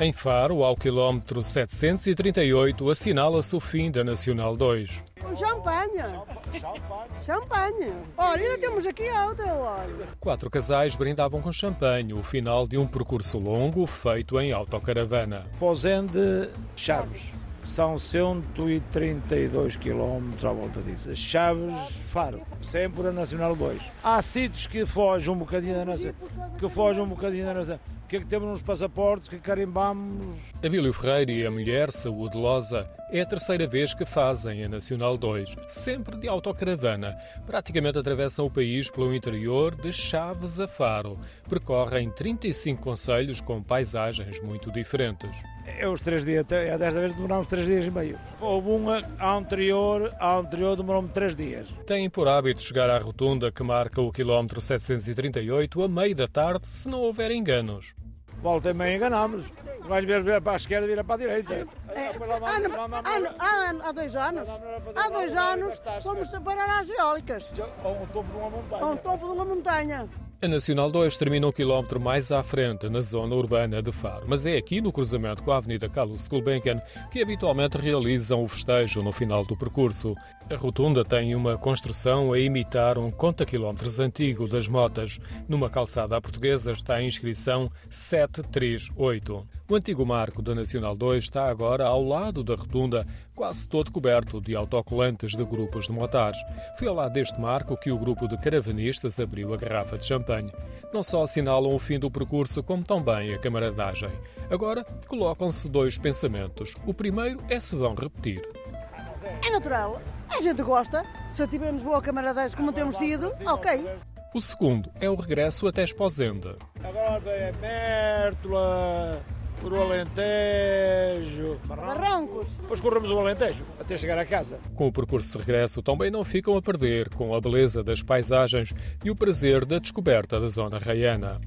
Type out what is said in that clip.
Em Faro, ao quilómetro 738, assinala-se o fim da Nacional 2. Um champanhe. Champanhe. Olha, ainda temos aqui outra, olha. Quatro casais brindavam com champanhe o final de um percurso longo feito em autocaravana. Posende Chaves. São 132 km à volta disso. Chaves, Faro, sempre a Nacional 2. Há sítios que fogem um bocadinho da Nacional, que fogem um bocadinho da Nacional. O que é que temos nos passaportes que carimbamos? Abílio Ferreira e a mulher, Saúde Loza, é a terceira vez que fazem a Nacional 2, sempre de autocaravana. Praticamente atravessam o país pelo interior de Chaves a Faro. Percorrem 35 conselhos com paisagens muito diferentes. É os três dias, é desta vez demorámos três dias e meio. Houve uma anterior, a anterior demorou-me três dias. Têm por hábito chegar à rotunda que marca o quilómetro 738 a meio da tarde, se não houver enganos. Volta e meia enganámos. Vais ver para a esquerda vira para a direita. É, há, há dois anos, há dois anos, fomos parar às eólicas. Ao topo de uma montanha. Ao topo de uma montanha. A Nacional 2 termina um quilómetro mais à frente, na zona urbana de Faro, mas é aqui no cruzamento com a Avenida Carlos Gulbenkian que habitualmente realizam o festejo no final do percurso. A rotunda tem uma construção a imitar um conta-quilómetros antigo das motas. Numa calçada à portuguesa está a inscrição 738. O antigo marco da Nacional 2 está agora ao lado da rotunda, quase todo coberto de autocolantes de grupos de motares. Foi ao lado deste marco que o grupo de caravanistas abriu a garrafa de champanhe. Não só assinalam o fim do percurso, como também a camaradagem. Agora colocam-se dois pensamentos. O primeiro é se vão repetir. É natural. A gente gosta. Se tivermos boa camaradagem como temos tido, ok. O segundo é o regresso até Esposenda. Agora é Mértola, por o Alentejo, Barrancos. Depois corremos o Alentejo até chegar a casa. Com o percurso de regresso também não ficam a perder com a beleza das paisagens e o prazer da descoberta da zona raiana.